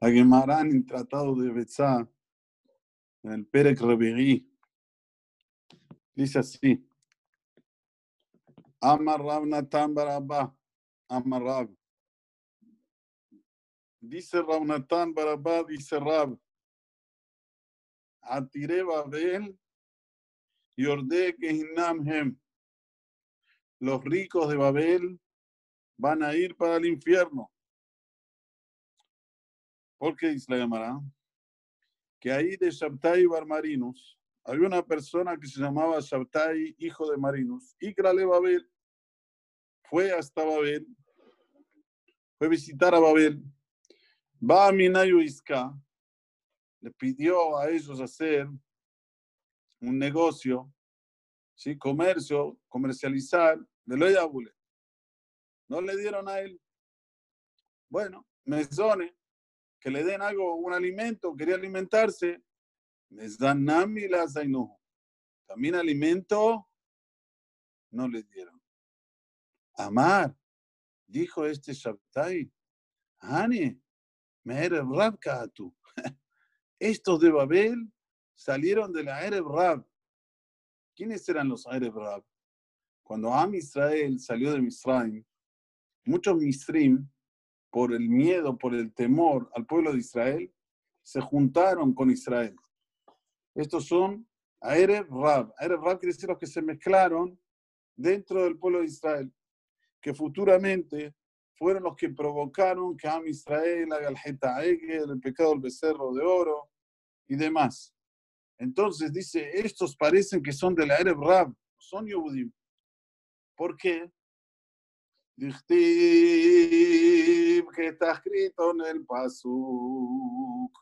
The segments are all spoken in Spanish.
La Gemara en Tratado de Betzá, en el Perek Reberí, dice así. Amar Rab Barabá, Amar. Dice Rab Natan Barabá, dice Rab. Atire Babel y orde que Hinamhem. Los ricos de Babel van a ir para el infierno. ¿Por qué dice la llamará? Que ahí de Shabtai Barmarinus había una persona que se llamaba Shabtai, hijo de Marinus, y le Babel. Fue hasta Babel, fue a visitar a Babel. Va a Minayu Iska, le pidió a ellos hacer un negocio, ¿sí? comercio, comercializar, de lo No le dieron a él. Bueno, mesone, que le den algo, un alimento, quería alimentarse, les dan nami las También alimento no le dieron. Amar, dijo este Shabtai, Ani, me tú. Estos de Babel salieron de la Erev Rab. ¿Quiénes eran los Erev Rab? Cuando Am Israel salió de Misraim, muchos Misrim por el miedo, por el temor al pueblo de Israel, se juntaron con Israel. Estos son Aerev Rab. Aerev Rab quiere decir los que se mezclaron dentro del pueblo de Israel, que futuramente fueron los que provocaron que Am Israel haga el el pecado del becerro de oro y demás. Entonces dice, estos parecen que son de la Erev Rab, son Yehudim. ¿Por qué? Que está escrito en el Pasuk.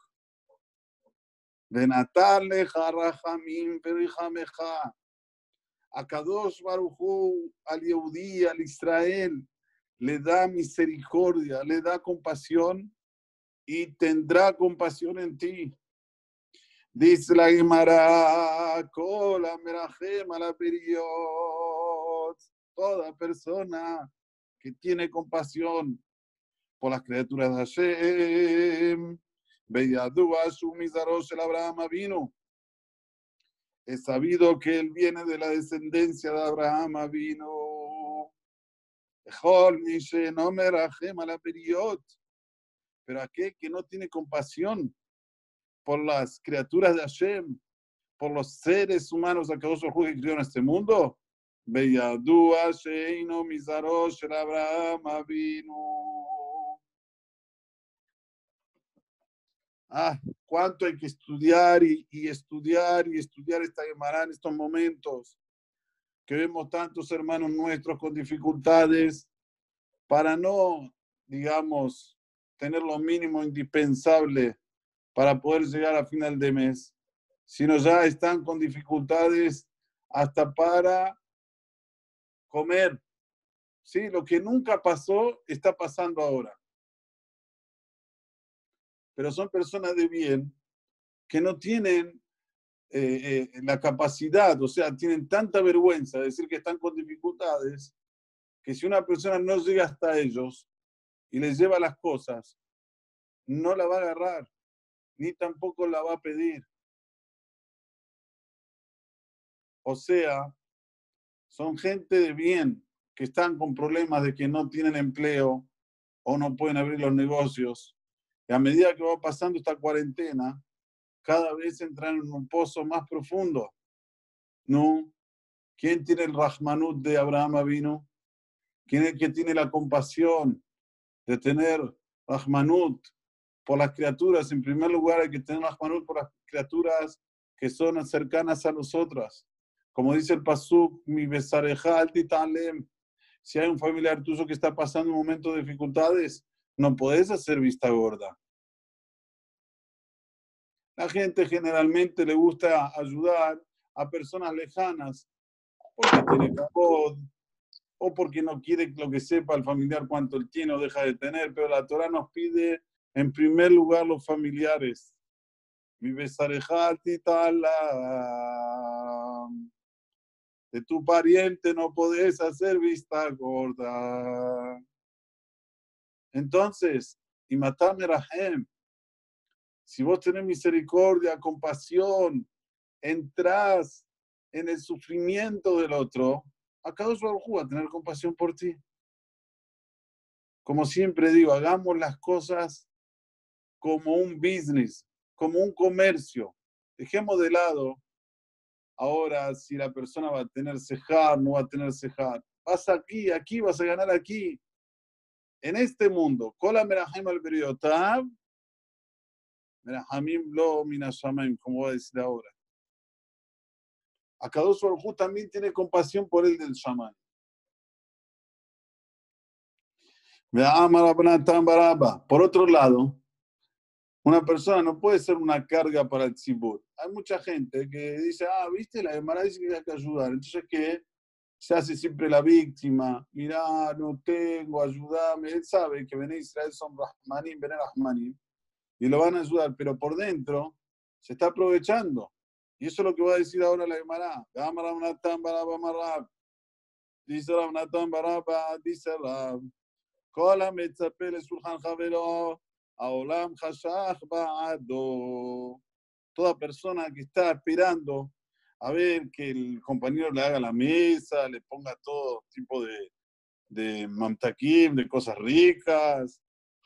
De Natale Jarajamim Perijameja. A Kadosh Baruchu, al Yehudí, al Israel, le da misericordia, le da compasión y tendrá compasión en ti. Dice la Gemara, Kola Merajem la period. Toda persona que tiene compasión por las criaturas de Hashem. Beyadúa su misaros el Abraham vino. Es sabido que él viene de la descendencia de Abraham vino. Pero aquel que no tiene compasión por las criaturas de Hashem, por los seres humanos a que vos que crió en este mundo, Beyadúa Sheino Misaros el Abraham vino. Ah, cuánto hay que estudiar y, estudiar y estudiar esta Gemara en estos momentos, que vemos tantos hermanos nuestros con dificultades, para no, digamos, tener lo mínimo indispensable para poder llegar a final de mes, sino ya están con dificultades hasta para comer. ¿Sí? Lo que nunca pasó está pasando ahora. Pero son personas de bien que no tienen eh, eh, la capacidad, o sea, tienen tanta vergüenza de decir que están con dificultades, que si una persona no llega hasta ellos y les lleva las cosas, no la va a agarrar, ni tampoco la va a pedir. O sea, son gente de bien que están con problemas de que no tienen empleo o no pueden abrir los negocios. Y a medida que va pasando esta cuarentena, cada vez entran en un pozo más profundo. ¿No? ¿Quién tiene el Rahmanut de Abraham vino? ¿Quién es el que tiene la compasión de tener Rahmanut por las criaturas? En primer lugar, hay que tener Rahmanut por las criaturas que son cercanas a nosotras. Como dice el Pasuk, mi besareja altitalem. Si hay un familiar tuyo que está pasando un momento de dificultades, no puedes hacer vista gorda. La gente generalmente le gusta ayudar a personas lejanas porque o porque no quiere lo que sepa el familiar cuánto él tiene o deja de tener, pero la Torah nos pide en primer lugar los familiares. De tu pariente no podés hacer vista gorda. Entonces, y Rahem, si vos tenés misericordia, compasión, entras en el sufrimiento del otro, acá dos va a tener compasión por ti. Como siempre digo, hagamos las cosas como un business, como un comercio. Dejemos de lado ahora si la persona va a tener cejar, no va a tener cejar. Vas aquí, aquí, vas a ganar aquí. En este mundo, Kola Merahim al Beriotab, Merahamim lo minashamayim, como voy a decir ahora. Akadosh Baruj también tiene compasión por el del Shaman. Por otro lado, una persona no puede ser una carga para el tzibur. Hay mucha gente que dice, ah, viste, la Gemara dice que hay que ayudar. Entonces, ¿qué? Se hace siempre la víctima. Mirá, no tengo, ayúdame. Él sabe que Bené Israel son Rahmanim, Bené Rahmanim. Y lo van a ayudar, pero por dentro se está aprovechando. Y eso es lo que va a decir ahora la Gemara. Toda persona que está esperando a ver que el compañero le haga la mesa, le ponga todo tipo de, de mamtakim, de cosas ricas.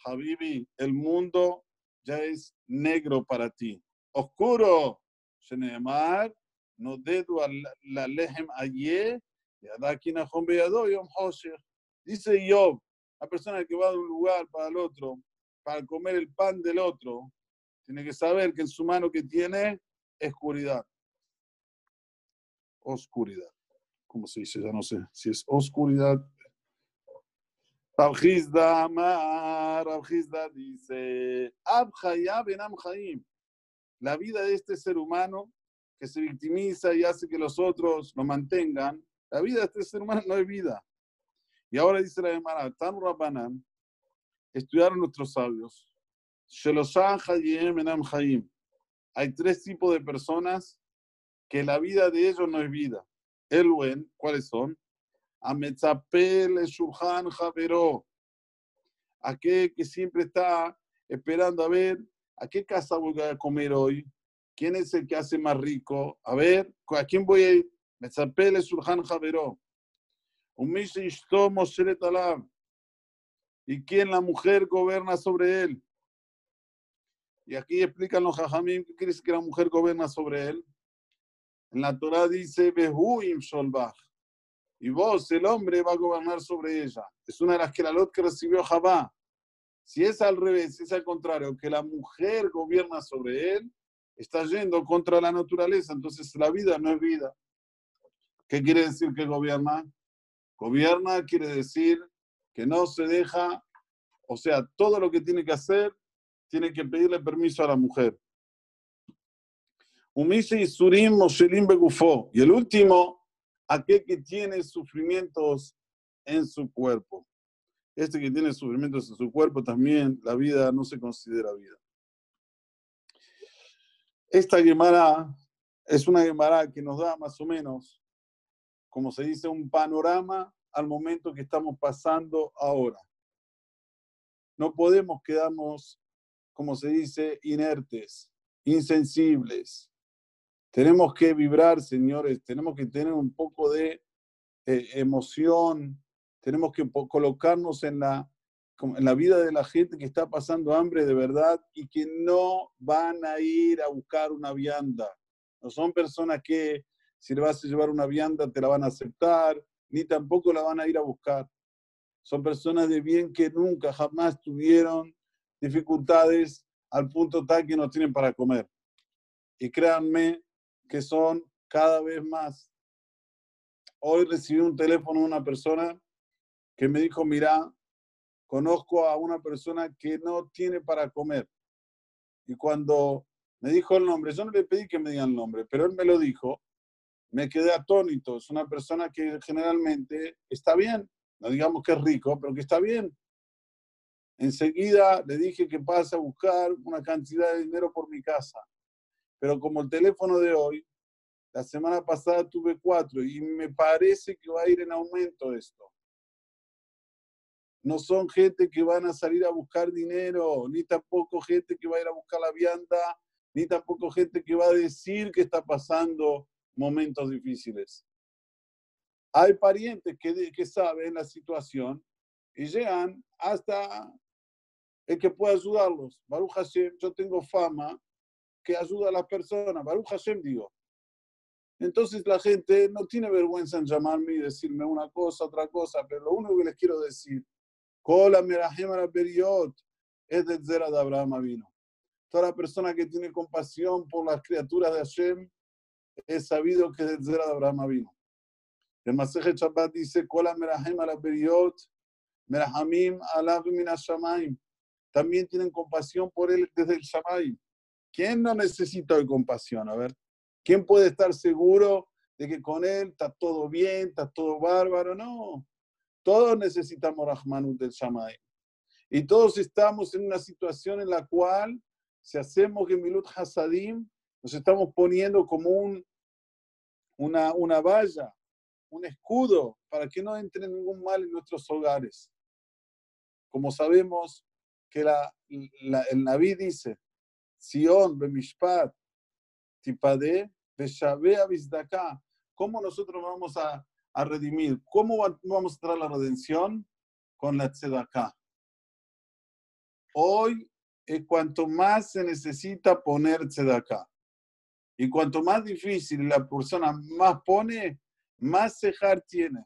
Habibi, el mundo ya es negro para ti. Oscuro, Shenemar, no dedo la lehem ayer, Dice Job, la persona que va de un lugar para el otro, para comer el pan del otro, tiene que saber que en su mano que tiene es oscuridad. Oscuridad. ¿Cómo se dice? Ya no sé. Si es oscuridad. Rabjizda Amar, Rabjizda dice, La vida de este ser humano que se victimiza y hace que los otros lo mantengan, la vida de este ser humano no es vida. Y ahora dice la Gemara, Tan Rabbanan, estudiaron nuestros sabios. Hay tres tipos de personas que la vida de ellos no es vida. El buen, ¿cuáles son? Ametzapel Shulchan Javero. Aquel que siempre está esperando a ver a qué casa voy a comer hoy. ¿Quién es el que hace más rico? A ver, ¿a quién voy a ir? Metzapel Shulchan Javero. ¿Y quién la mujer gobierna sobre él? Y aquí explican los jajamim qué quiere decir que la mujer gobierna sobre él. En la Torah dice. Y vos, el hombre, va a gobernar sobre ella. Es una de las que la Lot que recibió Jabá. Si es al revés, si es al contrario, que la mujer gobierna sobre él, está yendo contra la naturaleza. Entonces la vida no es vida. ¿Qué quiere decir que gobierna? Gobierna quiere decir que no se deja, o sea, todo lo que tiene que hacer, tiene que pedirle permiso a la mujer. Y el último, aquel que tiene sufrimientos en su cuerpo. Este que tiene sufrimientos en su cuerpo también, la vida no se considera vida. Esta Gemara es una Gemara que nos da más o menos, como se dice, un panorama al momento que estamos pasando ahora. No podemos quedarnos, como se dice, inertes, insensibles. Tenemos que vibrar, señores, tenemos que tener un poco de eh, emoción, tenemos que colocarnos en la, en la vida de la gente que está pasando hambre de verdad y que no van a ir a buscar una vianda. No son personas que si le vas a llevar una vianda te la van a aceptar, ni tampoco la van a ir a buscar. Son personas de bien que nunca, jamás tuvieron dificultades al punto tal que no tienen para comer. Y créanme que son cada vez más. Hoy recibí un teléfono de una persona que me dijo, mira, conozco a una persona que no tiene para comer. Y cuando me dijo el nombre, yo no le pedí que me diga el nombre, pero él me lo dijo, me quedé atónito. Es una persona que generalmente está bien, no digamos que es rico, pero que está bien. Enseguida le dije que pase a buscar una cantidad de dinero por mi casa. Pero como el teléfono de hoy, la semana pasada tuve cuatro y me parece que va a ir en aumento esto. no son gente que van a salir a buscar dinero, ni tampoco gente que va a ir a buscar la vianda, ni tampoco gente que va a decir que está pasando momentos difíciles. Hay parientes que, que saben la situación y llegan hasta el que puede ayudarlos. Baruch Hashem, yo tengo fama que ayuda a las personas. Baruch Hashem, digo. Entonces la gente no tiene vergüenza en llamarme y decirme una cosa, otra cosa, pero lo único que les quiero decir, es del Zera de Abraham vino. Toda persona que tiene compasión por las criaturas de Hashem es sabido que es del Zera de Abraham vino. El Maseje Shabbat dice. También tienen compasión por él desde el Shamayim. ¿Quién no necesita de compasión? A ver, ¿quién puede estar seguro de que con él está todo bien, está todo bárbaro? No. Todos necesitamos Rahmanut del Shamayim. Y todos estamos en una situación en la cual, si hacemos Gemilut Hasadim, nos estamos poniendo como un, una, una valla, un escudo, para que no entre ningún mal en nuestros hogares. Como sabemos que la, el Naví dice, Sion, Bemishpat, Tipade, Beshabe, Abizdaka. ¿Cómo nosotros vamos a, a, redimir? ¿Cómo vamos a traer la redención? Con la Tzedakah. Hoy es cuanto más se necesita poner Tzedakah. Y cuanto más difícil la persona más pone, más cejar tiene.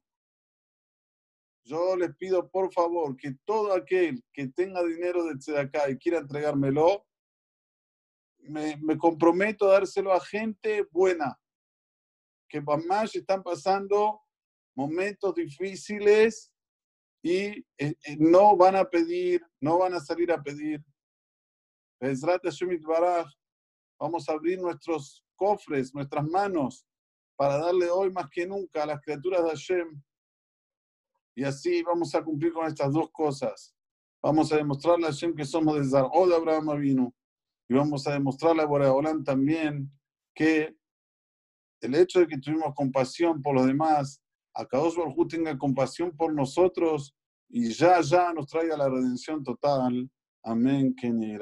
Yo les pido por favor que todo aquel que tenga dinero de Tzedakah y quiera entregármelo, me, comprometo a dárselo a gente buena, que más están pasando momentos difíciles y eh, eh, no van a pedir, no van a salir a pedir. Vamos a abrir nuestros cofres, nuestras manos, para darle hoy más que nunca a las criaturas de Hashem. Y así vamos a cumplir con estas dos cosas. Vamos a demostrarle a Hashem que somos de Zaró de Abraham vino y vamos a demostrarle a Boreolán también que el hecho de que tuvimos compasión por los demás, a Kadosh Baruj tenga compasión por nosotros y ya, ya nos traiga la redención total. Amén, Kenny